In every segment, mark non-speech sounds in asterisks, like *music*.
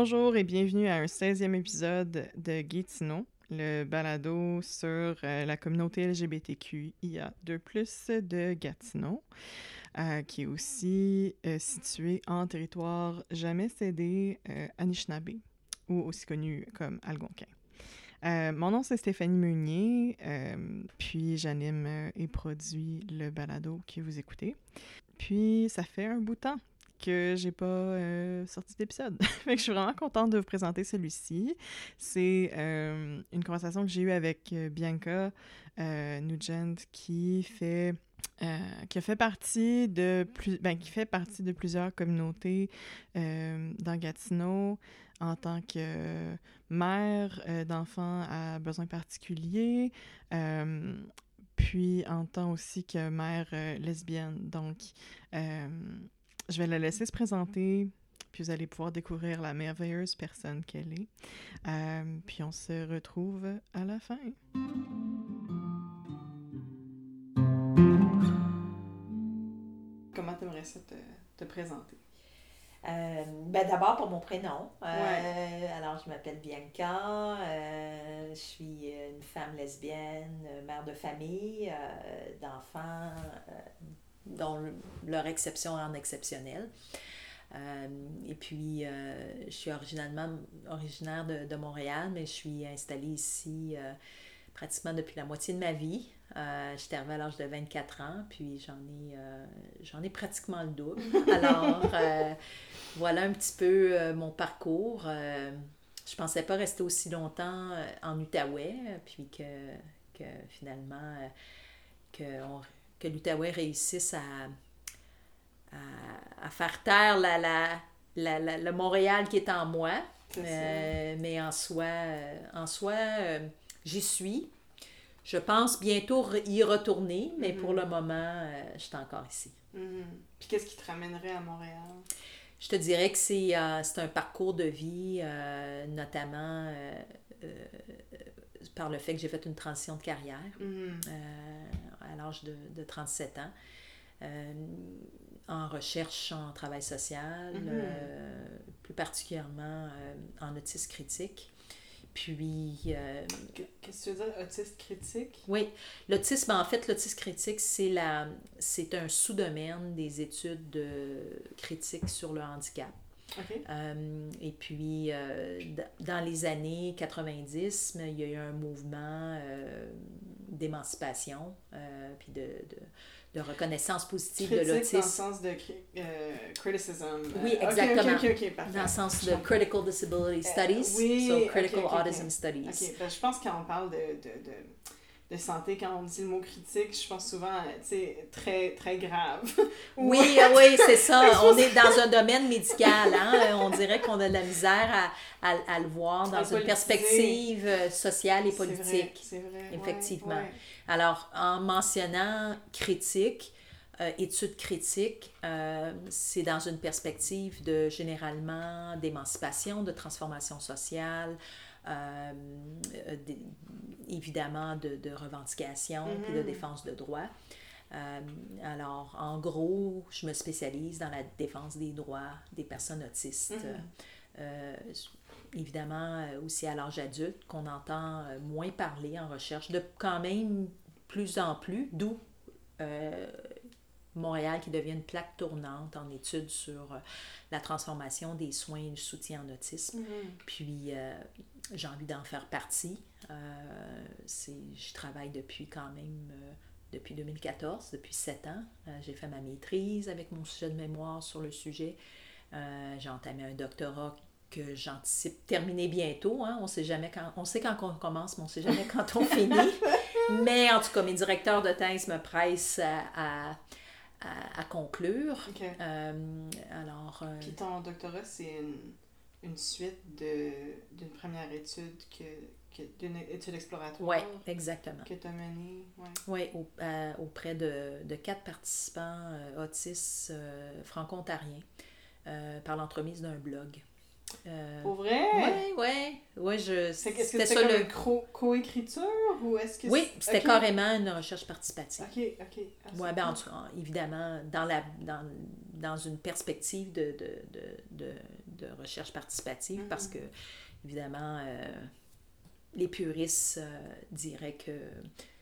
Bonjour et bienvenue à un 16e épisode de Gatineau, le balado sur euh, la communauté LGBTQIA 2 de Gatineau, euh, qui est aussi euh, situé en territoire jamais cédé Anishinaabe, ou aussi connu comme Algonquin. mon nom, c'est Stéphanie Meunier, puis j'anime et produis le balado que vous écoutez. Puis ça fait un bout de temps que j'ai pas euh, sorti d'épisode. *laughs* fait je suis vraiment contente de vous présenter celui-ci. C'est euh, une conversation que j'ai eue avec euh, Bianca Nugent qui fait qui a fait partie de plus ben, qui fait partie de plusieurs communautés dans Gatineau en tant que mère d'enfants à besoins particuliers puis en tant aussi que mère lesbienne donc je vais la laisser se présenter, puis vous allez pouvoir découvrir la merveilleuse personne qu'elle est. Euh, puis on se retrouve à la fin. Comment t'aimerais ça te, te présenter? Euh, ben D'abord pour mon prénom. Euh, alors, je m'appelle Bianca. je suis une femme lesbienne, mère de famille, d'enfants dont leur exception en exceptionnelle. Euh, et puis, euh, je suis originalement originaire de, de, Montréal, mais je suis installée ici euh, pratiquement depuis la moitié de ma vie. J'étais arrivée à l'âge de 24 ans, puis j'en ai, j'en ai pratiquement le double. *laughs* Alors, voilà un petit peu mon parcours. je pensais pas rester aussi longtemps en Outaouais, puis que, que finalement, qu'on que l'Outaouais réussisse à, à, faire taire la, la, la, le Montréal qui est en moi. Euh, mais en soi, euh, en soi euh, j'y suis. Je pense bientôt y retourner, mais pour le mm-hmm. moment, je suis encore ici. Mm-hmm. Puis qu'est-ce qui te ramènerait à Montréal? Je te dirais que c'est un parcours de vie, notamment par le fait que j'ai fait une transition de carrière. Mm-hmm à l'âge de, de, 37 ans. Euh, en recherche en travail social, mm-hmm. euh, plus particulièrement euh, en autisme critique. Puis. Qu'est-ce que tu veux dire, autisme critique? Oui. L'autisme, en fait, l'autisme critique, c'est, la, c'est un sous-domaine des études de critique sur le handicap. Et puis, dans les années 90, il y a eu un mouvement d'émancipation, euh, puis de, de, de, reconnaissance positive de l'autisme. dans le sens de euh, criticism. Euh, oui, exactement. dans le sens de Critical Disability Studies, oui, so Critical Autism Studies. Ben, je pense qu'on parle de, de, de de santé, quand on dit le mot critique, je pense souvent, tu sais, très, très grave. oui, *laughs* oui, c'est ça. on est dans un domaine médical, hein? On dirait qu'on a de la misère à, à, à le voir dans une perspective euh, sociale et politique. C'est vrai, Effectivement. Alors, en mentionnant critique, euh, études critiques, euh, c'est dans une perspective de généralement d'émancipation, de transformation sociale, euh, évidemment de, de revendication et de mm-hmm. défense de droits. Euh, alors, en gros, je me spécialise dans la défense des droits des personnes autistes. Mm-hmm. Euh, évidemment, aussi à l'âge adulte, qu'on entend moins parler en recherche, de quand même plus en plus, d'où Montréal qui devient une plaque tournante en études sur euh, la transformation des soins et du soutien en autisme. Mm-hmm. Puis euh, j'ai envie d'en faire partie. Euh, je travaille depuis quand même, depuis 2014, depuis sept ans. j'ai fait ma maîtrise avec mon sujet de mémoire sur le sujet. j'ai entamé un doctorat que j'anticipe terminer bientôt. Hein. On sait jamais quand on sait quand on commence, mais on ne sait jamais quand on finit. *laughs* mais en tout cas, mes directeurs de thèse me pressent à à, conclure. Euh, alors, euh, Puis ton doctorat, c'est une, une suite d'une première étude que, d'une étude exploratoire. Oui, exactement. Que tu as menée. Oui, au, euh, auprès de, de, quatre participants autistes franco-ontariens par l'entremise d'un blog. Euh, Pour vrai? Oui, oui. Ouais, je... C'était ça le... co-écriture ou est-ce que Oui, c'était carrément une recherche participative. OK, OK. Oui, ben, évidemment, dans, la, dans, dans une perspective de, de, de, de recherche participative parce que, évidemment, les puristes diraient que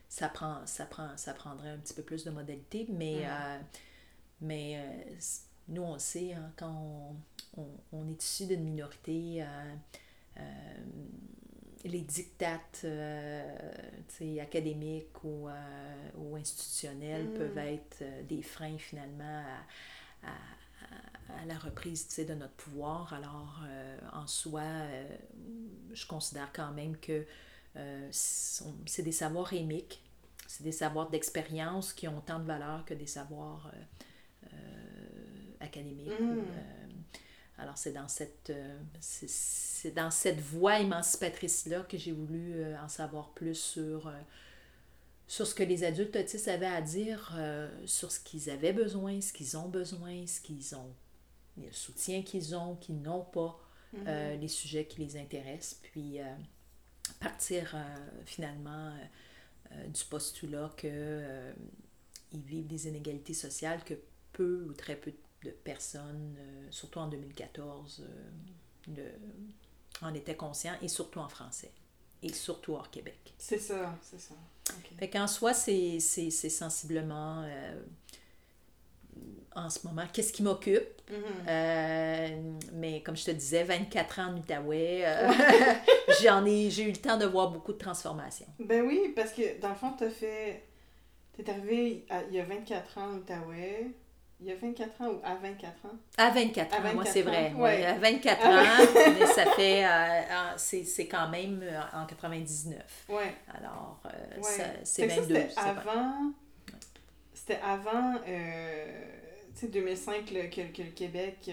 ça, prend, ça, prend, ça prendrait un petit peu plus de modalités, mais, mais nous, on sait, hein, quand on, est issu d'une minorité, les dictates euh, académiques ou, euh, ou institutionnels mm. peuvent être euh, des freins finalement à, à, la reprise de notre pouvoir. Alors, en soi, je considère quand même que c'est des savoirs émiques, c'est des savoirs d'expérience qui ont tant de valeur que des savoirs académiques. Mm. Alors, c'est dans cette, euh, c'est dans cette voie émancipatrice-là que j'ai voulu euh, en savoir plus sur, euh, sur ce que les adultes autistes avaient à dire, sur ce qu'ils avaient besoin, ce qu'ils ont besoin, ce qu'ils ont, le soutien qu'ils ont, qu'ils n'ont pas, mm-hmm. les sujets qui les intéressent, puis partir finalement du postulat qu'ils vivent des inégalités sociales que peu ou très peu de personnes, euh, surtout en 2014, euh, en étaient conscients, et surtout en français, et surtout hors Québec. C'est ça, c'est ça. Fait qu'en soi, c'est sensiblement, euh, en ce moment, qu'est-ce qui m'occupe? Mm-hmm. mais comme je te disais, 24 ans en Outaouais, *laughs* j'en ai, j'ai eu le temps de voir beaucoup de transformations. Ben oui, parce que dans le fond, tu as fait... Tu es arrivé il y a 24 ans en Outaouais. Il y a 24 ans ou à 24 ans? À 24 ans, moi, c'est vrai. Ouais. À 24 ans, mais ça fait. Euh, c'est quand même euh, en 99. Oui. Alors, euh, c'est 22. C'était avant. C'était avant, sais, 2005 le, que, que, le Québec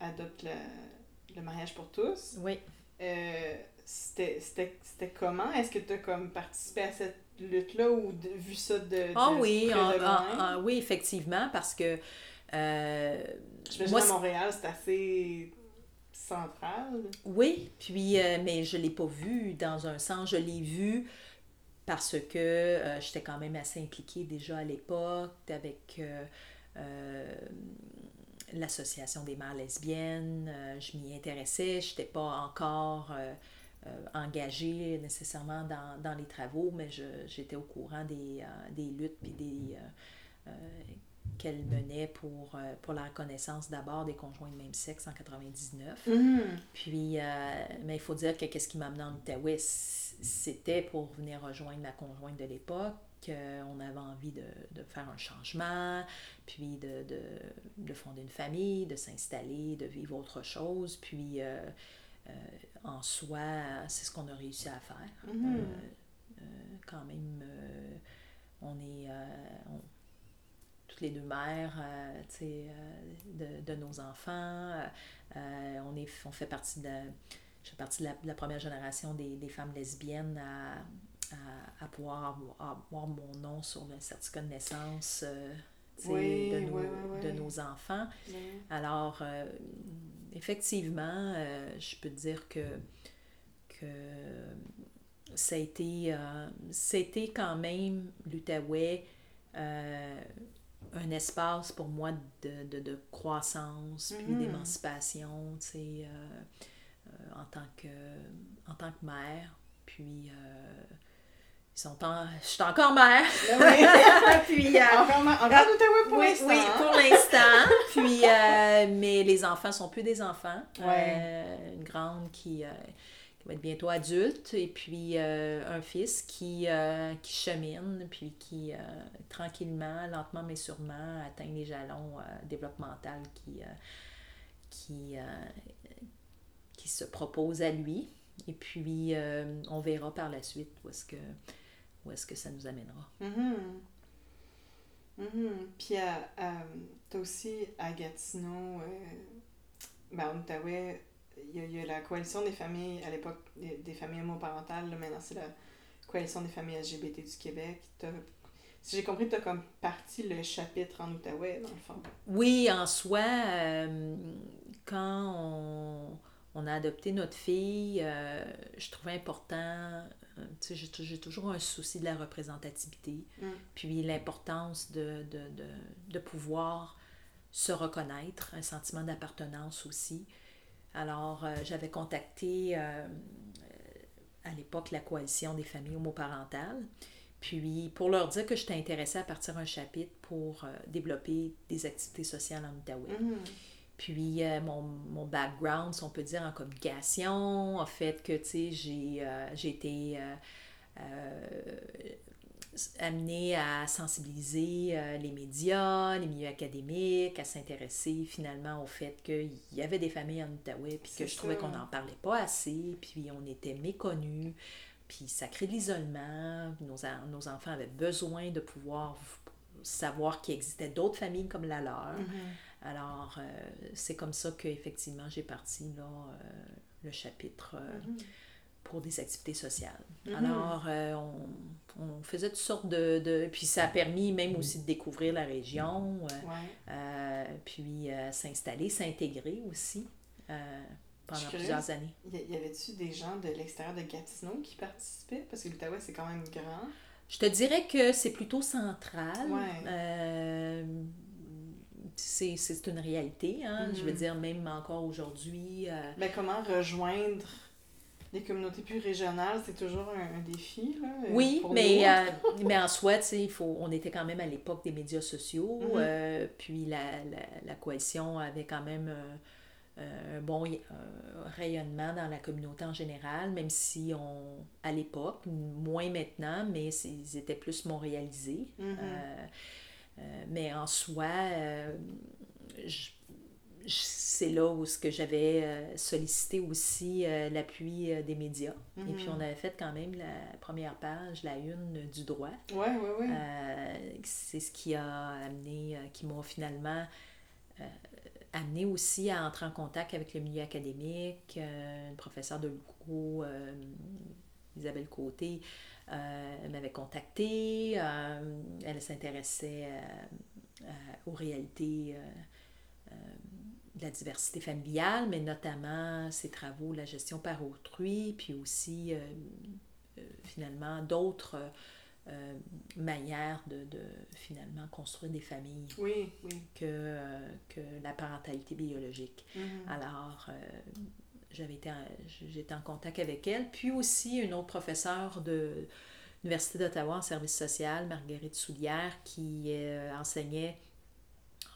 adopte le, le, mariage pour tous. Oui. C'était comment? Est-ce que tu as comme participé à cette lutte-là ou vu ça de. Ah oui, oui, effectivement, parce que. Euh, moi, à Montréal, c'est assez central. Oui, puis, euh, mais je ne l'ai pas vu dans un sens. Je l'ai vu parce que euh, j'étais quand même assez impliquée déjà à l'époque avec l'Association des mères lesbiennes. je m'y intéressais. Je n'étais pas encore euh, engagée nécessairement dans, dans, les travaux, mais j'étais au courant des, euh, des luttes et des euh, qu'elle menait pour, pour la reconnaissance d'abord des conjoints de même sexe en 99. Mm-hmm. Puis, mais il faut dire que qu'est-ce qui m'a amené en Outaouais, c'était pour venir rejoindre ma conjointe de l'époque. On avait envie de, de, faire un changement, puis de, de, de fonder une famille, de s'installer, de vivre autre chose. Puis euh, en soi, c'est ce qu'on a réussi à faire. Mm-hmm. Euh, euh, quand même, on est toutes les deux mères de, de, nos enfants. on, est, on fait partie de, je fais partie de la, première génération des, des, femmes lesbiennes à, à, à pouvoir avoir, mon nom sur le certificat de naissance de, nos, de nos enfants. Alors, effectivement, euh, je peux te dire que, que ça a été, euh, quand même l'Outaouais euh, un espace pour moi de, de, croissance, puis mm-hmm. d'émancipation, tu sais, en, tant que, en tant que mère. Puis ils sont en... Je suis encore mère. Ben *laughs* Puis, euh, encore, encore pour oui, l'instant. Oui, pour l'instant. Puis, euh, mais les enfants sont plus des enfants. Euh, une grande qui, qui, va être bientôt adulte et puis un fils qui, qui chemine, puis qui tranquillement, lentement mais sûrement atteint les jalons développementaux qui, qui, qui se propose à lui. Et puis, on verra par la suite où est-ce que où est-ce que ça nous amènera. Mm-hmm. Mm-hmm. Puis, tu as aussi à Gatineau, euh, ben, en Outaouais, il y, a la coalition des familles, à l'époque, des, familles homoparentales, là, maintenant c'est la coalition des familles LGBT du Québec. Si j'ai compris, tu as comme parti le chapitre en Outaouais, dans le fond. Oui, en soi, euh, quand on, on, a adopté notre fille, euh, je trouvais important j'ai toujours un souci de la représentativité, mm. puis l'importance de, de, de, de, pouvoir se reconnaître, un sentiment d'appartenance aussi. Alors, j'avais contacté à l'époque la coalition des familles homoparentales. Puis, pour leur dire que j'étais intéressée à partir un chapitre pour développer des activités sociales en Outaouais. Mm-hmm. Puis euh, mon, mon, background, si on peut dire, en communication, a fait que, tu sais, j'ai, euh, été euh, amenée à sensibiliser les médias, les milieux académiques, à s'intéresser finalement au fait qu'il y avait des familles en Outaouais, puis que je trouvais qu'on n'en parlait pas assez, puis on était méconnus, puis ça crée de l'isolement. Nos, nos enfants avaient besoin de pouvoir savoir qu'il existait d'autres familles comme la leur. Mm-hmm. Alors, euh, c'est comme ça qu'effectivement, j'ai parti là, euh, le chapitre euh, mhm. pour des activités sociales. Mhm. Alors, on, on, faisait toutes sortes de, de, Puis ça a permis même aussi de découvrir la région, puis s'installer, s'intégrer aussi pendant plusieurs années. Y avait-tu des gens de l'extérieur de Gatineau qui participaient? Parce que l'Outaouais, c'est quand même grand. Je te dirais que c'est plutôt central. Ouais c'est une réalité. Hein? Je veux mm-hmm. dire, même encore aujourd'hui. Euh, Mais comment rejoindre les communautés plus régionales, c'est toujours un, défi. Là, euh, oui, mais, euh, *laughs* mais en soi, il faut, on était quand même à l'époque des médias sociaux. Mm-hmm. puis la, la, la, coalition avait quand même un bon rayonnement dans la communauté en général, même si on, à l'époque, moins maintenant, mais ils étaient plus montréalisés. Mm-hmm. Euh, mais en soi, euh, c'est là où ce que j'avais euh, sollicité aussi l'appui des médias. Et puis, on mhm. avait fait quand même la première page, la une du droit. Oui, oui, oui. c'est ce qui a amené, qui m'a finalement amené aussi à entrer en contact avec le milieu académique, une professeure de l'UQO, Isabelle Côté, euh, m'avait contacté. Euh, elle s'intéressait euh, aux réalités de la diversité familiale, mais notamment ses travaux, la gestion par autrui, puis aussi finalement d'autres manières de, de, finalement construire des familles oui, oui. Que, que la parentalité biologique. Mm-hmm. Alors, j'avais été j'étais en contact avec elle. Puis aussi une autre professeure de l'Université d'Ottawa en service social, Marguerite Soulière, qui euh, enseignait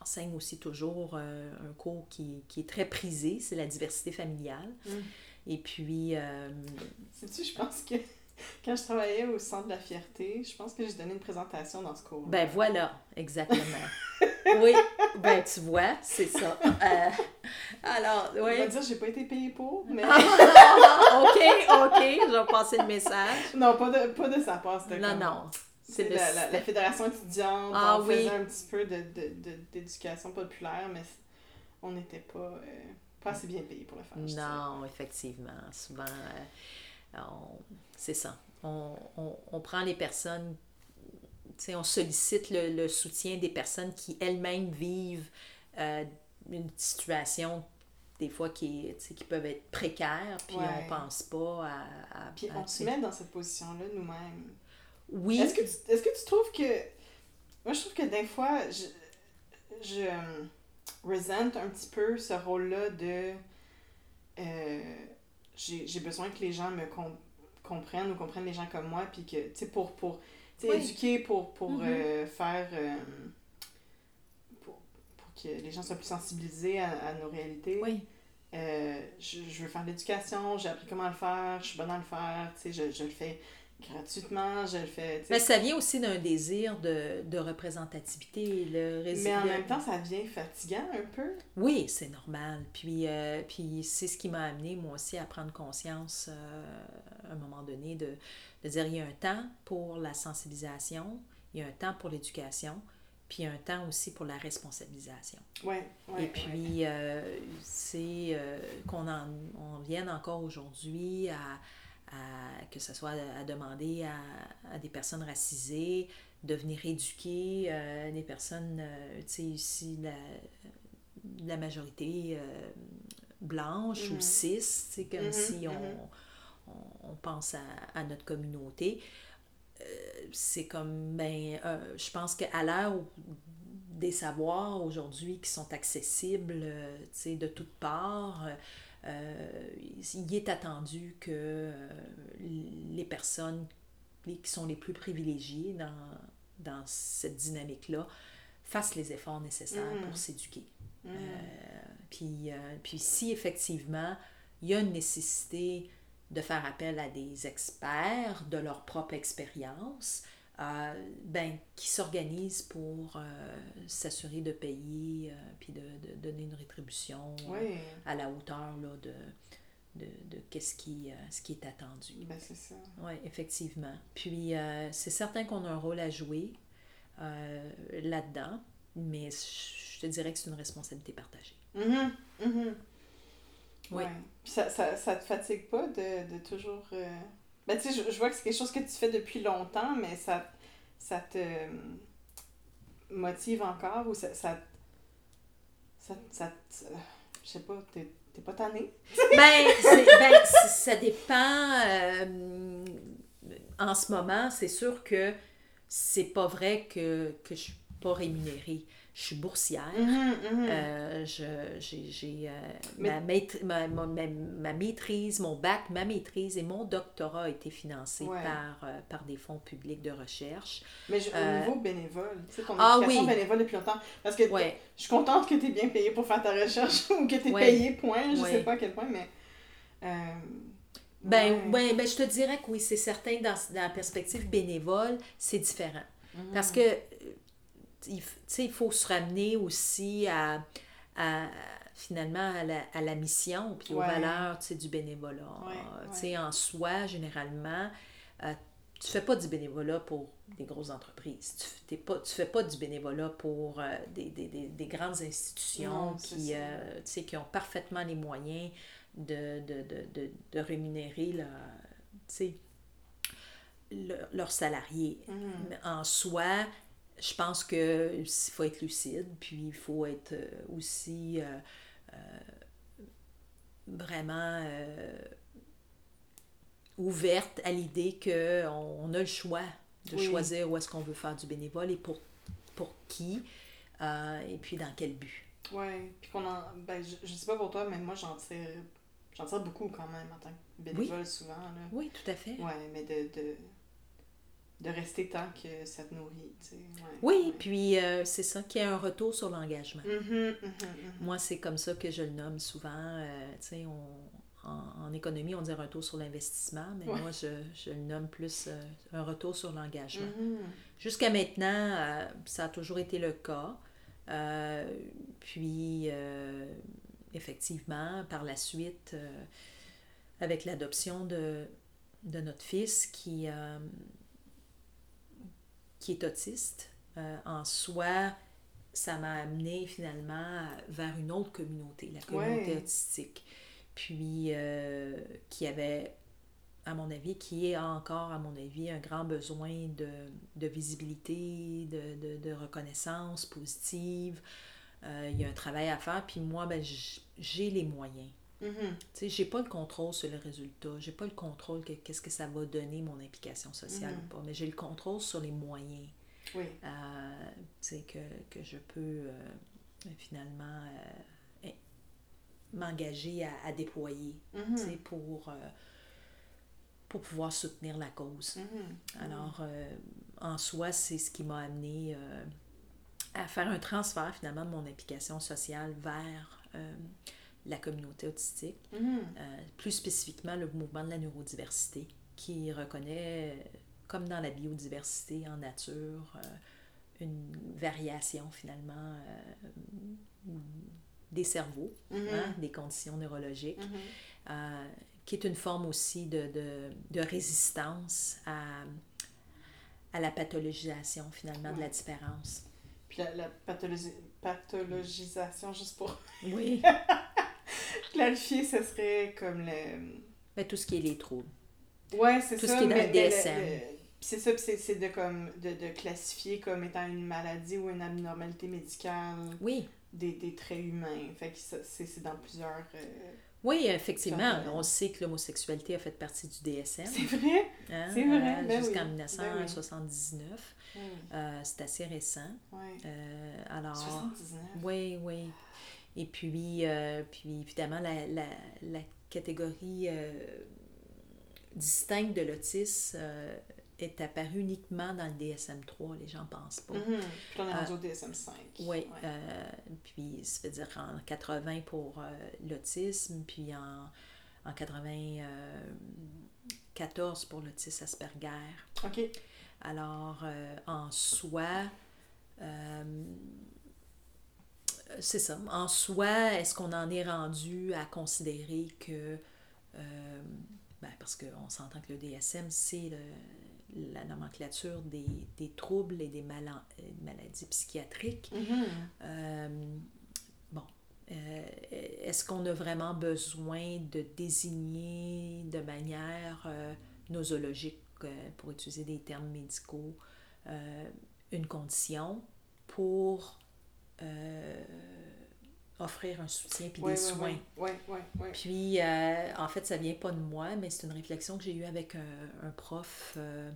enseigne aussi toujours euh, un cours qui, qui, est très prisé, c'est la diversité familiale. Mm. Et puis... Euh, Sais-tu, je pense que quand je travaillais au Centre de la Fierté, je pense que j'ai donné une présentation dans ce cours. Ben voilà, exactement. *laughs* oui, ben tu vois, c'est ça. Euh, alors, oui. On va dire, j'ai pas été payée pour, mais. ok, ok, je vais passer le message. Non, pas de, pas de sa part, c'était Non, non. C'est la, la, fédération étudiante, ah, on faisait un petit peu d'éducation de, de, populaire, mais on n'était pas, euh, pas assez bien payé pour le faire. Non, effectivement. Souvent, euh, c'est ça. On, on, on, prend les personnes on sollicite le, soutien des personnes qui elles-mêmes vivent euh, une situation des fois qui, qui peuvent être précaires, puis on pense pas à... puis on se met dans cette position-là nous-mêmes. Oui. Est-ce que, tu, est-ce que tu trouves que... Moi, je trouve que des fois, je, je euh, resente un petit peu ce rôle-là de... Euh, j'ai, besoin que les gens me comprennent ou comprennent les gens comme moi, puis que, tu sais, pour... pour éduquer pour, pour mm-hmm. euh, faire. Euh, pour, pour, que les gens soient plus sensibilisés à, à nos réalités. Oui. Euh, je, je, veux faire de l'éducation, j'ai appris comment le faire, je suis bonne à le faire, je, je le fais gratuitement, je le fais. Mais ça vient aussi d'un désir de, de représentativité. Le Mais en même temps, ça devient fatigant un peu. Oui, c'est normal. Puis, puis c'est ce qui m'a amené, moi aussi, à prendre conscience à un moment donné de, de dire il y a un temps pour la sensibilisation, il y a un temps pour l'éducation, puis il y a un temps aussi pour la responsabilisation. Ouais, Et puis, euh, c'est euh, qu'on en, on vienne encore aujourd'hui à, à, que ce soit à demander à, à, des personnes racisées de venir éduquer euh, des personnes, tu sais, ici, la, la majorité blanche ou mm-hmm. cis, c'est comme mm-hmm, si on, mm-hmm on, pense à, notre communauté. Euh, c'est comme, ben, euh, je pense qu'à l'heure des savoirs aujourd'hui qui sont accessibles, euh, tu sais, de toutes parts, il est attendu que les personnes qui sont les plus privilégiées dans, dans cette dynamique-là fassent les efforts nécessaires pour mm. s'éduquer. Mm. puis, puis si effectivement il y a une nécessité de faire appel à des experts de leur propre expérience, euh, ben, qui s'organisent pour euh, s'assurer de payer euh, puis de, de, donner une rétribution à la hauteur là, de, de, de qu'est-ce qui, ce qui est attendu. Ben, c'est ça. Oui, effectivement. Puis, c'est certain qu'on a un rôle à jouer là-dedans, mais je te dirais que c'est une responsabilité partagée. Mm-hmm. Mm-hmm. Oui. Ça, ça, ça te fatigue pas de, de toujours. Euh, ben, je, vois que c'est quelque chose que tu fais depuis longtemps, mais ça, ça te motive encore ou ça. ça, ça, ça je sais pas, t'es, t'es pas tanné? *laughs* ben, ben ça dépend. Euh, en ce moment, c'est sûr que c'est pas vrai que, que je suis pas rémunérée je suis boursière. Mhm, mhm. Euh, j'ai euh, ma, ma, ma, maîtrise, mon bac, ma maîtrise et mon doctorat ont été financés par, euh, par des fonds publics de recherche. Mais au niveau bénévole, tu sais, ton ah, oui. bénévole depuis longtemps. Parce que je suis contente que tu es bien payé pour faire ta recherche *laughs* ou que tu es payé, point. Je sais pas à quel point, mais. Ben, ben, ben, je te dirais que oui, c'est certain, dans, dans, la perspective bénévole, c'est différent. Mhm. Parce que il, il faut se ramener aussi à, à finalement à la, à la, mission puis aux valeurs du bénévolat. En soi, généralement, euh, tu ne fais pas du bénévolat pour des grosses entreprises. Tu ne fais pas du bénévolat pour euh, des, des, des, des, grandes institutions qui, euh, qui ont parfaitement les moyens de, de, de, de rémunérer leurs salariés. Mm. En soi, je pense qu'il faut être lucide, puis il faut être euh, aussi euh, euh, vraiment ouverte à l'idée qu'on on a le choix de choisir où est-ce qu'on veut faire du bénévole et pour, pour qui, et puis dans quel but. Oui, puis qu'on en. Ben, je, je sais pas pour toi, mais moi j'en tire. J'en tire beaucoup quand même en tant que bénévole souvent. Là. Oui, tout à fait. Oui, mais de, de de rester tant que ça te nourrit. Tu sais. oui, puis euh, c'est ça, qui est un retour sur l'engagement. Mm-hmm, mm-hmm, mm-hmm. Moi, c'est comme ça que je le nomme souvent. Euh, tu sais, on, en, économie, on dit retour sur l'investissement, mais moi, je, je, le nomme plus euh, un retour sur l'engagement. Jusqu'à maintenant, ça a toujours été le cas. puis, effectivement, par la suite, avec l'adoption de, de notre fils qui qui est autiste, euh, en soi, ça m'a amené finalement vers une autre communauté, la communauté autistique. Puis, euh, qui avait, à mon avis, qui est encore, à mon avis, un grand besoin de, de visibilité, de, de, de, reconnaissance positive. Euh, il y a un travail à faire, puis moi, ben, j'ai les moyens. Mm-hmm. Tu sais, j'ai pas le contrôle sur le résultat, j'ai pas le contrôle que qu'est-ce que ça va donner mon implication sociale mm-hmm. ou pas, mais j'ai le contrôle sur les moyens. Oui. Euh, que, que je peux euh, finalement euh, m'engager à, à, déployer mm-hmm. pour, euh, pour pouvoir soutenir la cause. Alors, en soi, c'est ce qui m'a amené à faire un transfert finalement de mon implication sociale vers la communauté autistique, mm-hmm. euh, plus spécifiquement le mouvement de la neurodiversité, qui reconnaît, comme dans la biodiversité en nature, euh, une variation finalement euh, des cerveaux, mm-hmm. hein, des conditions neurologiques, mm-hmm. qui est une forme aussi de, de, de résistance à, à, la pathologisation finalement de la différence. Puis la, la pathologisation, juste pour... Oui. *laughs* Clarifier, ce serait comme le. Ben, tout ce qui est les troubles. Ouais, c'est ça. Tout ce qui est dans le DSM. C'est ça, c'est de, comme, de, de, classifier comme étant une maladie ou une abnormalité médicale. Oui. Des, des traits humains. Fait que c'est dans plusieurs. Euh, oui, effectivement. On sait que l'homosexualité a fait partie du DSM. C'est vrai? Hein, c'est vrai. Euh, ben Jusqu'en 1979. Ben euh, c'est assez récent. Oui. alors, 79. Oui, oui. Et puis, puis évidemment, la, la, la catégorie distincte de l'autisme est apparu uniquement dans le DSM-3, les gens pensent pas. Mm-hmm. Puis on est rendu au DSM-5. Oui, euh, puis ça veut dire en 80 pour euh, l'autisme, puis en, en 94 pour l'autisme Asperger. OK. Alors, euh, en soi, c'est ça. En soi, est-ce qu'on en est rendu à considérer que... Ben, parce qu'on s'entend que le DSM, c'est la nomenclature des, des troubles et des euh, maladies psychiatriques. Mm-hmm. Euh, bon, euh, est-ce qu'on a vraiment besoin de désigner de manière nosologique, pour utiliser des termes médicaux, une condition pour offrir un soutien puis des soins. Oui, oui, oui. Puis, euh, en fait, ça vient pas de moi, mais c'est une réflexion que j'ai eue avec un, un prof euh,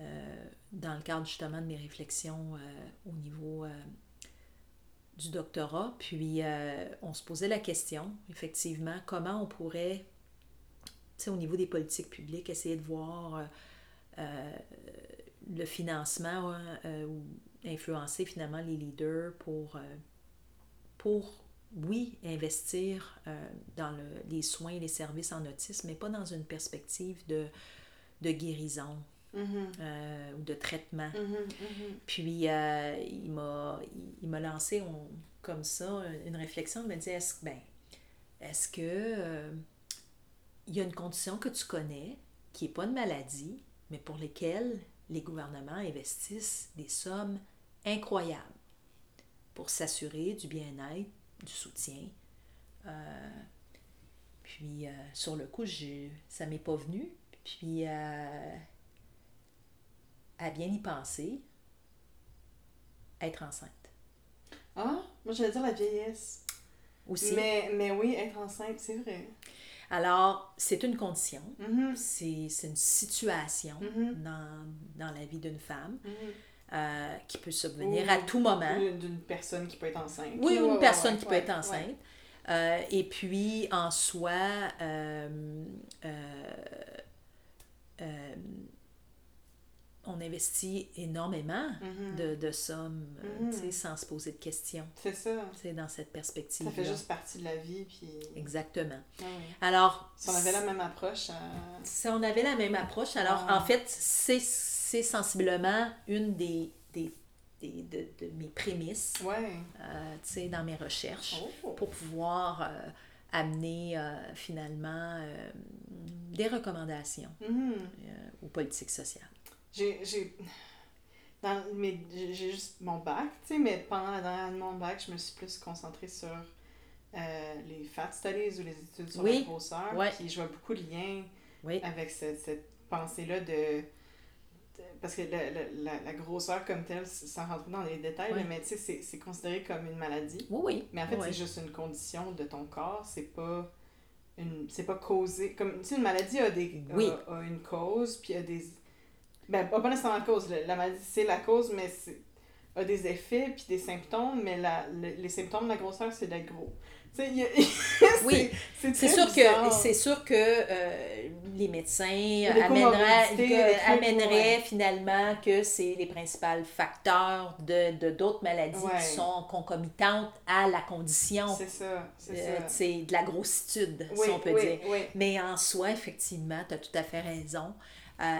euh, dans le cadre justement de mes réflexions au niveau du doctorat. Puis, on se posait la question, effectivement, comment on pourrait, tu sais, au niveau des politiques publiques, essayer de voir le financement ou influencer finalement les leaders pour pour, oui, investir euh, dans le, les soins et les services en autisme, mais pas dans une perspective de, de guérison. Mm-hmm. Euh, ou de traitement. Mm-hmm, mm-hmm. Puis euh, il m'a il, m'a lancé comme ça une réflexion. Il m'a dit est-ce ben, est que il y a une condition que tu connais qui n'est pas une maladie, mais pour lesquelles les gouvernements investissent des sommes incroyables pour s'assurer du bien-être, du soutien. Euh, puis, euh, sur le coup, je, ça m'est pas venu. Puis, euh, à bien y penser, être enceinte. Ah, moi j'allais dire la vieillesse. Aussi. Mais, mais oui, être enceinte, c'est vrai. Alors, c'est une condition, Mm-hmm. c'est une situation Mhm. dans, dans la vie d'une femme Mhm. Euh, qui peut subvenir Ou- à tout moment. D'une personne qui peut être enceinte. Oui, ou une ouais, personne ouais, qui ouais, peut être enceinte. Euh, et puis, en soi, euh, on investit énormément Mhm. de, de sommes sais, sans se poser de questions C'est ça. sais, dans cette perspective. Ça fait juste partie de la vie. Puis... Exactement. Ah oui. Alors, Si on avait la même approche. euh, si on avait la même approche, alors Ah. en fait, c'est c'est sensiblement une des, des, des- de, de mes prémices Ouais. euh, dans mes recherches. Oh. pour pouvoir euh, amener euh, finalement euh, des recommandations euh, aux politiques sociales. J'ai. j'ai- juste mon bac, tu sais, mais pendant la dernière année de mon bac, je me suis plus concentrée sur euh, les fat studies ou les études sur Oui. la grosseur. Ouais. Puis je vois beaucoup de liens Oui, avec cette, cette pensée-là de- Parce que le- la, la grosseur comme telle, sans rentrer dans les détails, mais tu sais, c'est- considéré comme une maladie. oui, oui. Mais en fait, oui. c'est juste une condition de ton corps, c'est pas une c'est pas causé comme tu sais une maladie a des a- Oui. a, une cause puis a des ben pas nécessairement la cause, la, la maladie c'est la cause mais c'est a des effets puis des symptômes mais la, le- les symptômes de la grosseur c'est d'être gros. *laughs* Oui. c'est sûr que c'est sûr que euh, les médecins amèneraient, que- ouais. finalement que c'est les principaux facteurs de de d'autres maladies Ouais. qui sont concomitantes à la condition c'est ça, c'est euh, de la grossitude, Oui, si on peut oui, dire. oui. Mais en soi, effectivement, tu as tout à fait raison. Euh,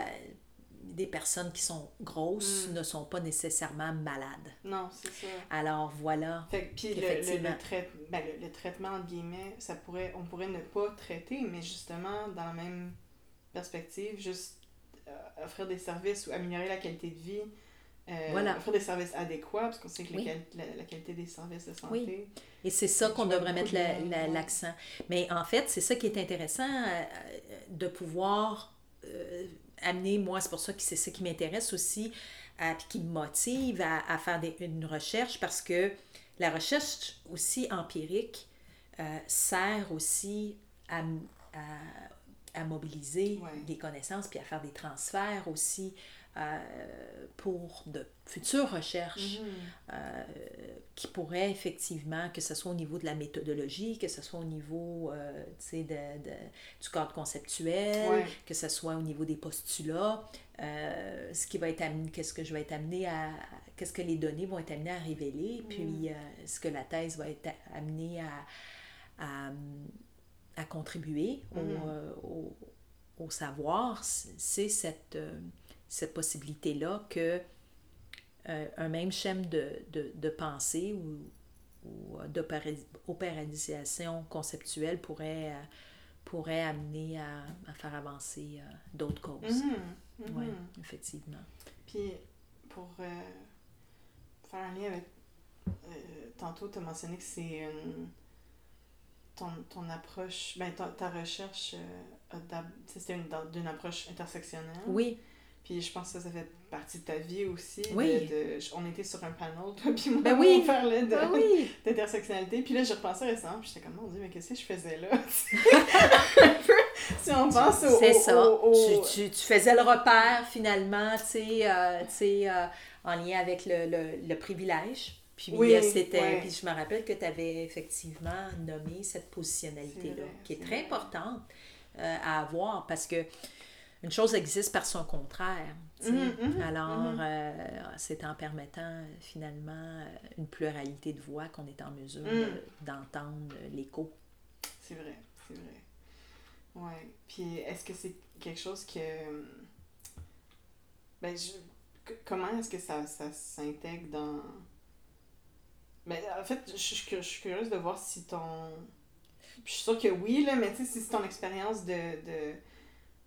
des personnes qui sont grosses Mm. ne sont pas nécessairement malades. Non, c'est ça. Alors voilà. Puis le, le, le, trai- ben, le, traitement, entre guillemets, ça pourrait, on pourrait ne pas traiter, mais justement, dans la même perspective, juste euh, offrir des services ou améliorer la qualité de vie, euh, Voilà. offrir des services adéquats, parce qu'on sait que la Oui. quali- la, la qualité des services de santé. Et c'est ça qu'on devrait mettre la- la- l'accent. Mais en fait, c'est ça qui est intéressant euh, euh, de pouvoir amener, moi, c'est pour ça que c'est ça qui m'intéresse aussi, puis qui me motive à, à faire des- une recherche, parce que la recherche aussi empirique euh, sert aussi à, à- à mobiliser Ouais. des connaissances, puis à faire des transferts aussi pour de futures recherches Mhm. qui pourraient effectivement, que ce soit au niveau de la méthodologie, que ce soit au niveau euh, de, de- du cadre conceptuel, Ouais. que ce soit au niveau des postulats, euh, ce qui va être amené, qu'est-ce que je vais être amené à, qu'est-ce que les données vont être amenées à révéler, puis euh, ce que la thèse va être amenée à, à, à contribuer au, Mhm. euh, au, au savoir, c'est cette, euh, cette possibilité-là que euh, un même schème de, de, de pensée ou, ou euh, d'opéra- opéralisation conceptuelle pourrait, euh, pourrait amener à, à faire avancer euh, d'autres causes. Mhm. Mhm. Oui, effectivement. Puis, pour faire un lien avec. tantôt, tu as mentionné que c'est une. Ton, ton approche. Ben, ta, ta recherche. c'était une, approche intersectionnelle. Oui, Puis, je pense que ça, ça fait partie de ta vie aussi. de- Oui. de- on était sur un panel, toi, puis moi, Ben *laughs* oui. on parlait de, oui. d'intersectionnalité. Puis là, j'ai repensé récemment, puis j'étais comme, mon Dieu, mais qu'est-ce que je faisais là? *laughs* Si on pense au. C'est au- ça. au- au- Tu, tu, tu faisais le repère finalement, tu sais, euh, euh, en lien avec le, le, le privilège. Puis, Oui, euh, c'était, ouais. puis je me rappelle que tu avais effectivement nommé cette positionnalité-là, qui est très importante euh, à avoir parce que une chose existe par son contraire. Mhm, mhm, Alors, mhm. euh, c'est en permettant euh, finalement euh, une pluralité de voix qu'on est en mesure Mm. de- d'entendre l'écho. C'est vrai, c'est vrai. Ouais. Puis est-ce que c'est quelque chose que. Ben, je... comment est-ce que ça, ça s'intègre dans. Ben, en fait, je, je suis curieuse de voir si ton. Je suis sûre que oui, là, mais tu sais, si c'est ton expérience de, de,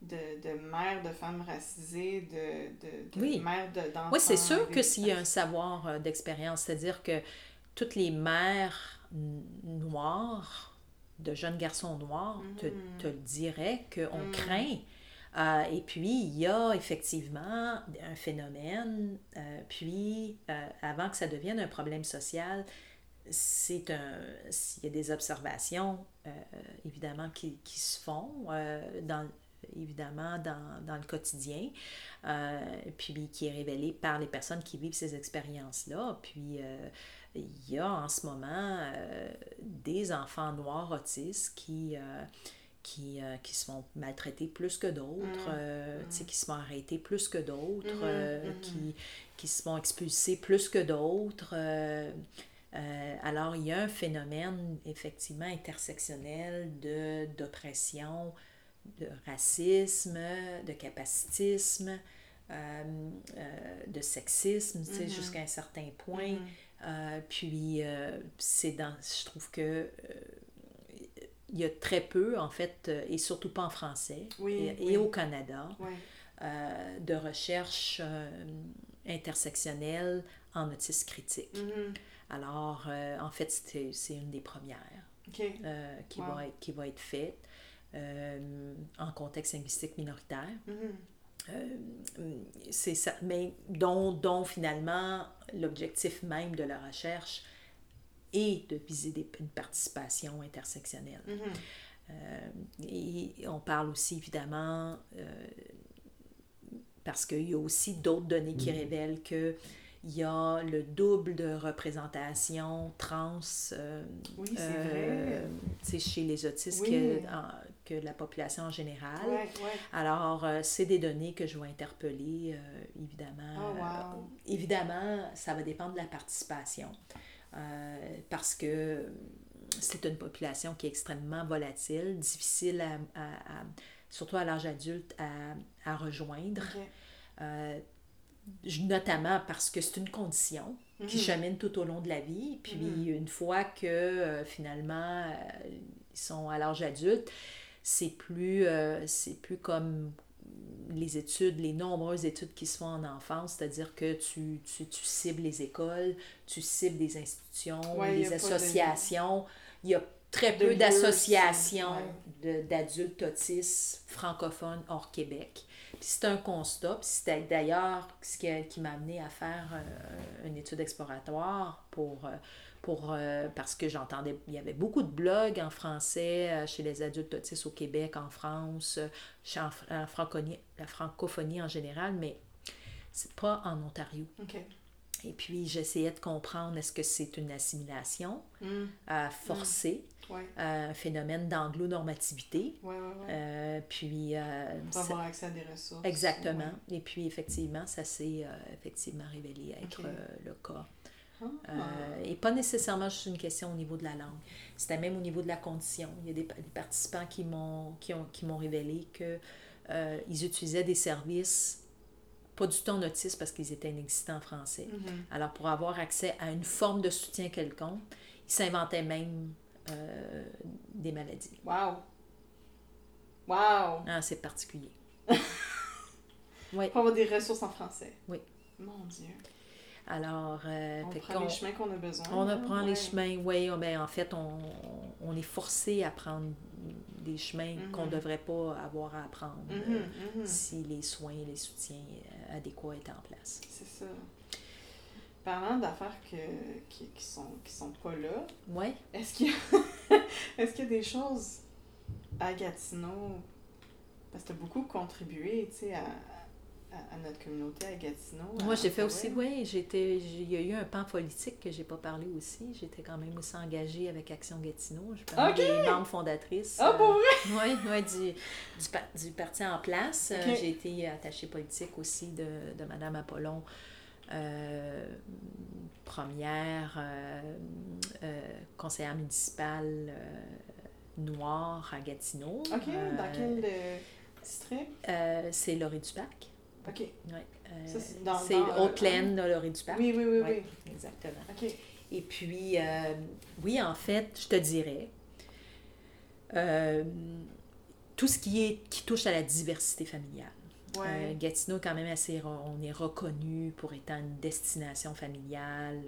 de, de mère de femme racisée, de, de, de Oui. mère de- d'enfants. Oui, c'est sûr que s'il y a un savoir euh, d'expérience, c'est-à-dire que toutes les mères noires, de jeunes garçons noirs, te, Mhm. te le diraient qu'on Mhm. craint. Euh, et puis, il y a effectivement un phénomène, euh, puis euh, avant que ça devienne un problème social, c'est un s'il y a des observations évidemment qui, qui se font dans évidemment dans, dans le quotidien euh, puis qui est révélé par les personnes qui vivent ces expériences-là. Puis euh, il y a en ce moment euh, des enfants noirs autistes qui, qui, euh, qui se font maltraiter plus que d'autres, Mm. euh, sais, qui se font arrêter plus que d'autres, Mhm, euh, mhm. qui, qui se font expulser plus que d'autres. alors, il y a un phénomène effectivement intersectionnel de, d'oppression, de racisme, de capacitisme, euh, euh, de sexisme, tu sais, Mhm. jusqu'à un certain point. Mhm. Euh, puis, c'est dans, je trouve que il y a très peu, en fait, et surtout pas en français, Oui, et, oui. et au Canada, de recherche intersectionnelle en autisme critique. Mhm. Alors, en fait, c'est une des premières qui, Wow. va être, qui va être faite euh, en contexte linguistique minoritaire. Mhm. Euh, c'est ça, mais dont, dont finalement l'objectif même de la recherche est de viser des- une participation intersectionnelle. Mhm. Euh, et on parle aussi évidemment, euh, parce qu'il y a aussi d'autres données qui révèlent que il y a le double de représentation trans euh, Oui, c'est chez les autistes Oui. que, en- que la population en général. Ouais, ouais. Alors, euh, c'est des données que je vais interpeller, euh, évidemment. Oh, wow. Euh, évidemment, ça va dépendre de la participation. Parce que c'est une population qui est extrêmement volatile, difficile, à, à- à- surtout à l'âge adulte, à, à rejoindre. Notamment parce que c'est une condition qui Mhm. chemine tout au long de la vie. Puis Mhm. une fois que euh, finalement euh, ils sont à l'âge adulte, c'est plus, euh, c'est plus comme les études, les nombreuses études qui se font en enfance, c'est-à-dire que tu, tu, tu cibles les écoles, tu cibles des institutions, Ouais, de- associations. Il y a très de peu d'associations d'adultes autistes francophones hors Québec. Puis c'est un constat, puis c'était d'ailleurs ce qui, qui m'a amené à faire euh, une étude exploratoire pour, euh, pour, euh, parce que j'entendais, il y avait beaucoup de blogs en français euh, chez les adultes autistes au Québec, en France, euh, chez en, en francophonie, la francophonie en général, mais c'est pas en Ontario. Et puis, j'essayais de comprendre est-ce que c'est une assimilation Mm. euh, forcée, Ouais. euh, un phénomène d'anglo-normativité. Ouais. Euh, puis, euh, Pour avoir accès à des ressources. exactement. Et puis, effectivement, ça s'est effectivement révélé être le cas. Ah. Euh, et pas nécessairement juste une question au niveau de la langue. C'était même au niveau de la condition. Il y a des, pa- des participants qui m'ont qui ont, qui m'ont révélé que euh, ils utilisaient des services pas du tout en autisme parce qu'ils étaient inexistants en français. Mhm. Alors pour avoir accès à une forme de soutien quelconque, ils s'inventaient même euh, des maladies. Wow. Wow. Ah, c'est particulier. *laughs* oui. Pour avoir des ressources en français. Oui. Mon Dieu. Alors, euh, On prend qu'on- les chemins qu'on a besoin. On apprend Ouais. les chemins, oui. Ben, en fait, on, on est forcé à prendre des chemins Mhm. qu'on ne devrait pas avoir à apprendre Mhm, euh, mhm. si les soins et les soutiens euh, adéquats étaient en place. C'est ça. Parlant d'affaires que, qui, qui, sont, qui sont pas là, Oui, est-ce qu'il y, a... *laughs* est-ce qu'il y a des choses à Gatineau? Parce que tu as beaucoup contribué, tu sais, à, à, à notre communauté à Gatineau. moi j'ai fait aussi, oui, j'étais, il y a eu un pan politique que j'ai pas parlé aussi. J'étais quand même aussi engagée avec Action Gatineau. Je suis les membres fondatrices. Ah, pour vrai? Oui, ouais, du, du, pa- du parti en place. Euh. J'ai été attachée politique aussi de, de Mme Apollon, euh, première euh, euh, conseillère municipale euh, noire à Gatineau. OK, Euh, dans quel euh, district? euh, C'est Laurie Dupac. OK. Ouais. Euh, c'est dans- c'est dans, Haute-Laine, Laurie Dupac. Oui, oui, oui, Ouais, oui. Exactement. OK. Et puis, euh, oui, en fait, je te dirais, euh, tout ce qui, est, qui touche à la diversité familiale. Ouais. Gatineau, quand même, assez, on est reconnu pour étant une destination familiale.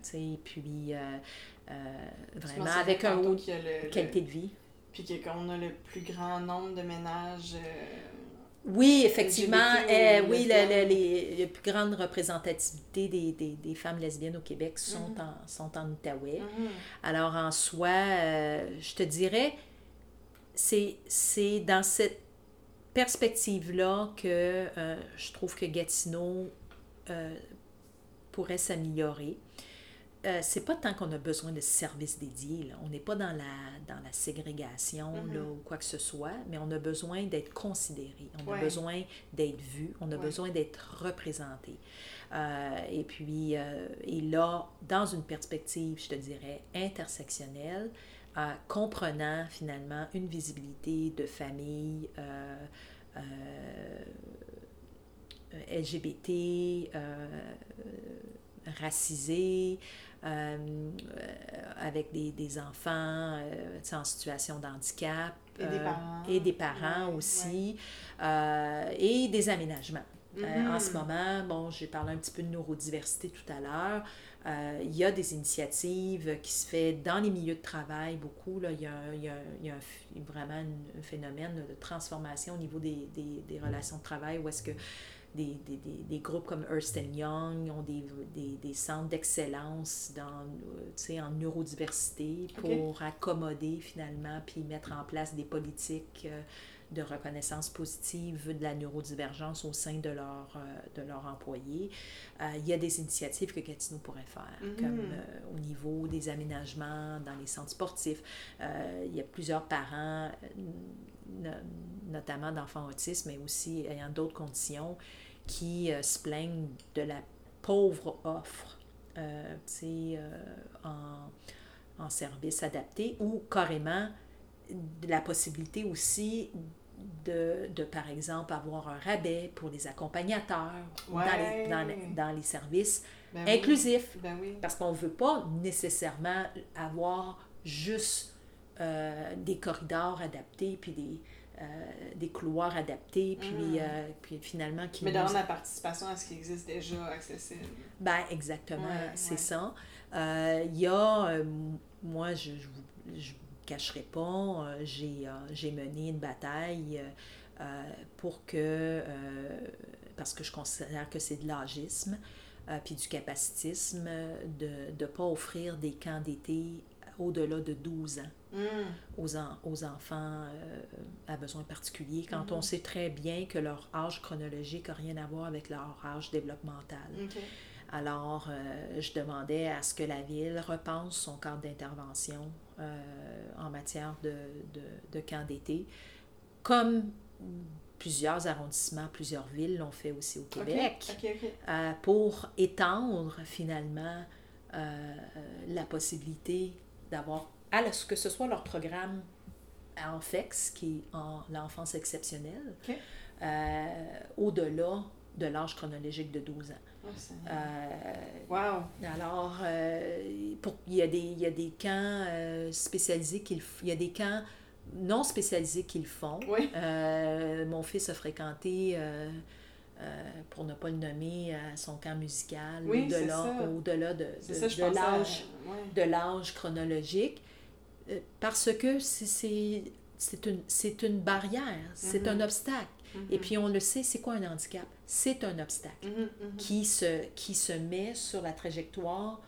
sais, puis, vraiment, avec un haut le- qualité de vie. Puis qu'on a le plus grand nombre de ménages. euh, Oui, effectivement. Euh, ou oui, le, lesbiennes. le- les, la plus grande représentativité des, des, des femmes lesbiennes au Québec sont, Mhm. en, sont en Outaouais. mhm. Alors, en soi, euh, je te dirais, c'est c'est dans cette perspective-là que euh, je trouve que Gatineau euh, pourrait s'améliorer. Euh, c'est pas tant qu'on a besoin de services dédiés, là. on n'est pas dans la, dans la ségrégation là, ou quoi que ce soit, mais on a besoin d'être considéré, on a besoin d'être vu, on a Ouais. besoin d'être représenté. Euh, et puis, euh, et là, dans une perspective, je te dirais, intersectionnelle, euh, comprenant finalement une visibilité de famille LGBT, racisée, euh, avec des, des enfants euh, en situation de handicap. Et des euh, parents. et des parents Ouais, aussi, et des aménagements. Euh, en ce moment, bon, j'ai parlé un petit peu de neurodiversité tout à l'heure. Euh, il y a des initiatives qui se fait dans les milieux de travail beaucoup. Là, il y a, un- il y a un- il y a un ph- vraiment un, un phénomène de transformation au niveau des, des, des relations de travail où est-ce que des, des, des, des groupes comme Ernst Young ont des, des, des centres d'excellence euh, en neurodiversité pour accommoder finalement puis mettre en place des politiques euh, de reconnaissance positive de la neurodivergence au sein de, leur, euh, de leurs employés. Euh, il y a des initiatives que Gatineau pourrait faire, Mhm. comme euh, au niveau des aménagements dans les centres sportifs. Euh, il y a plusieurs parents, no- notamment d'enfants autistes, mais aussi ayant d'autres conditions, qui euh, se plaignent de la pauvre offre euh, euh, en, en services adaptés ou carrément de la possibilité aussi de, de, par exemple, avoir un rabais pour les accompagnateurs dans, les, dans, les, Ouais. dans les services Ben oui. inclusifs. Ben oui. Parce qu'on ne veut pas nécessairement avoir juste euh, des corridors adaptés, puis des, euh, des couloirs adaptés, puis, Mm. euh, puis finalement qui Mais nous- d'avoir la participation à ce qui existe déjà accessible. Ben, exactement, Ouais, c'est ouais. ça. Euh, Il y a, moi, je ne vous, je vous cacherai pas, j'ai mené une bataille pour que, parce que je considère que c'est de l'agisme, euh, puis du capacitisme, de ne pas offrir des camps d'été au-delà de 12 ans Mm. aux, en- aux enfants euh, à besoins particuliers, quand Mhm. on sait très bien que leur âge chronologique n'a rien à voir avec leur âge développemental. Alors, euh, je demandais à ce que la ville repense son cadre d'intervention euh, en matière de, de, de camp d'été, comme plusieurs arrondissements, plusieurs villes l'ont fait aussi au Québec, euh, pour étendre finalement euh, la possibilité d'avoir, à la- que ce soit leur programme en FEX, qui est en l'enfance exceptionnelle, euh, au-delà de l'âge chronologique de 12 ans. Oh, c'est- Euh, Wow. alors, euh, pour- il, y a des, il y a des camps spécialisés qui le f- Il y a des camps non spécialisés qui le font. Oui. Mon fils a fréquenté, euh, pour ne pas le nommer, son camp musical Oui, au-delà, de, de- à- l'âge ouais. de l'âge chronologique, parce que c'est- une, c'est une barrière, c'est Mhm. un obstacle. Mhm. Et puis on le sait, c'est quoi un handicap? C'est un obstacle Mhm, mhm. qui se, qui se met sur la trajectoire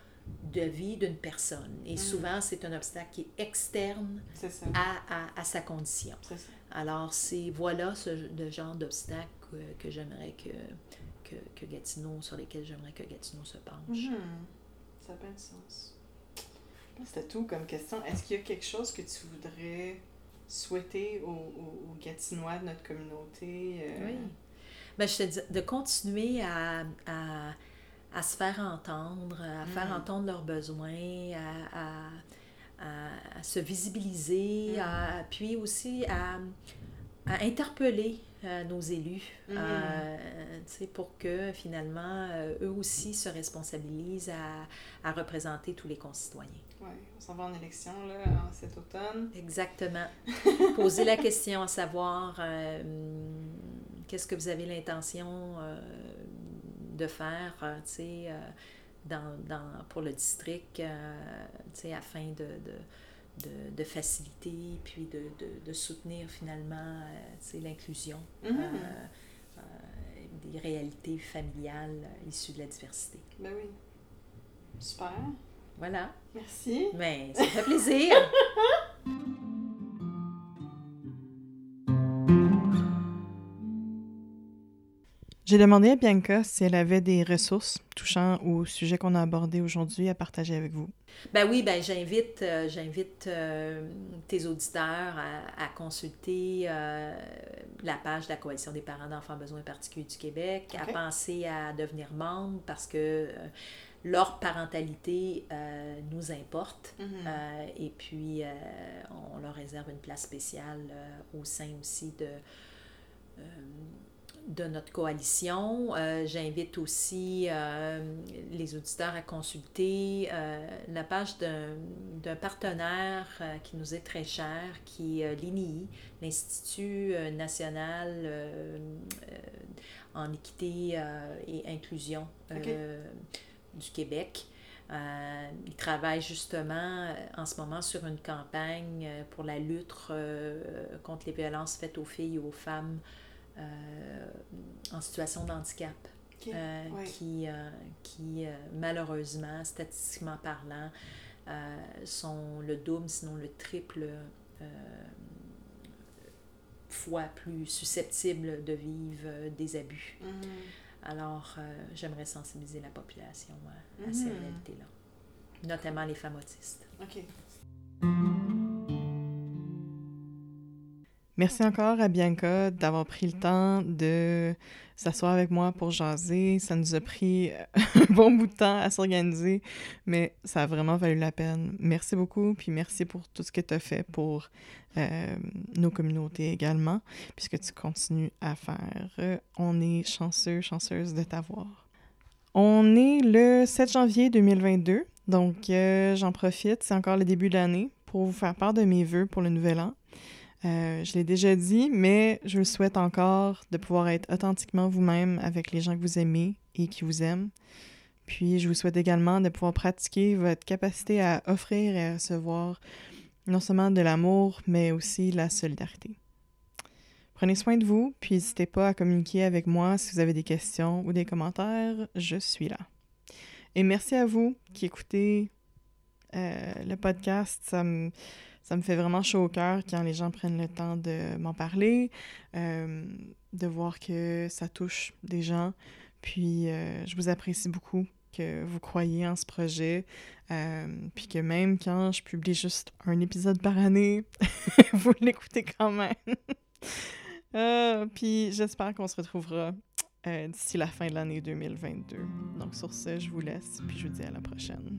de vie d'une personne. Et Mhm. souvent, c'est un obstacle qui est externe à, à, à sa condition. Alors, c'est voilà ce le genre d'obstacle que, que j'aimerais que, que, que Gatineau, sur lesquels j'aimerais que Gatineau se penche. Mhm. Ça a bien du sens. C'était tout comme question. Est-ce qu'il y a quelque chose que tu voudrais souhaiter aux, aux- aux Gatinois de notre communauté? euh, Oui. Ben, je te dis, de continuer à, à, à se faire entendre, à faire Mm. entendre leurs besoins, à, à, se visibiliser, Mm. puis aussi à, à interpeller euh, nos élus, Mhm. euh, pour que finalement, euh, eux aussi se responsabilisent à, à représenter tous les concitoyens. Ouais, on s'en va en élection là, en cet automne. Exactement. *laughs* Poser la question à savoir qu'est-ce que vous avez l'intention de faire, dans, dans- pour le district, afin de, de, de, de faciliter puis de, de, de soutenir finalement, euh, l'inclusion Mhm. euh, euh, des réalités familiales euh, issues de la diversité. Ben oui. Super. Voilà. Merci. Mais ça fait plaisir. *laughs* J'ai demandé à Bianca si elle avait des ressources touchant au sujet qu'on a abordé aujourd'hui à partager avec vous. Ben oui, ben j'invite, euh, j'invite euh, tes auditeurs à, à consulter euh, la page de la Coalition des parents d'enfants besoins particuliers du Québec, à penser à devenir membre parce que leur parentalité euh, nous importe. Mhm. Euh, et puis, euh, on leur réserve une place spéciale au sein aussi de, de notre coalition. Euh, J'invite aussi euh, les auditeurs à consulter euh, la page d'un partenaire qui nous est très cher, qui est l'INI, l'Institut national en équité et inclusion du Québec. Euh, il travaille justement en ce moment sur une campagne pour la lutte euh, contre les violences faites aux filles et aux femmes en situation de handicap, Ok. euh, Ouais. qui, euh, qui euh, malheureusement, statistiquement parlant, euh, sont le double, sinon le triple euh, fois plus susceptibles de vivre euh, des abus. Mhm. Alors, euh, j'aimerais sensibiliser la population à, à ces Mhm. réalités-là, notamment les femmes autistes. OK. Merci encore à Bianca d'avoir pris le temps de s'asseoir avec moi pour jaser. Ça nous a pris *laughs* un bon bout de temps à s'organiser, mais ça a vraiment valu la peine. Merci beaucoup, puis merci pour tout ce que tu as fait pour euh, nos communautés également, puisque tu continues à faire. Euh, On est chanceux, chanceuse de t'avoir. On est le 7 janvier 2022, donc euh, j'en profite, c'est encore le début de l'année, pour vous faire part de mes vœux pour le nouvel an. Euh, je l'ai déjà dit, mais je le souhaite encore de pouvoir être authentiquement vous-même avec les gens que vous aimez et qui vous aiment. Puis je vous souhaite également de pouvoir pratiquer votre capacité à offrir et à recevoir non seulement de l'amour, mais aussi la solidarité. Prenez soin de vous, puis n'hésitez pas à communiquer avec moi si vous avez des questions ou des commentaires. Je suis là. Et merci à vous qui écoutez le podcast, ça me, ça me fait vraiment chaud au cœur quand les gens prennent le temps de m'en parler, de voir que ça touche des gens. Puis je vous apprécie beaucoup que vous croyez en ce projet, puis que même quand je publie juste un épisode par année, *laughs* vous l'écoutez quand même. *laughs* Euh, puis j'espère qu'on se retrouvera euh, d'ici la fin de l'année 2022. Donc sur ce, je vous laisse, puis je vous dis à la prochaine.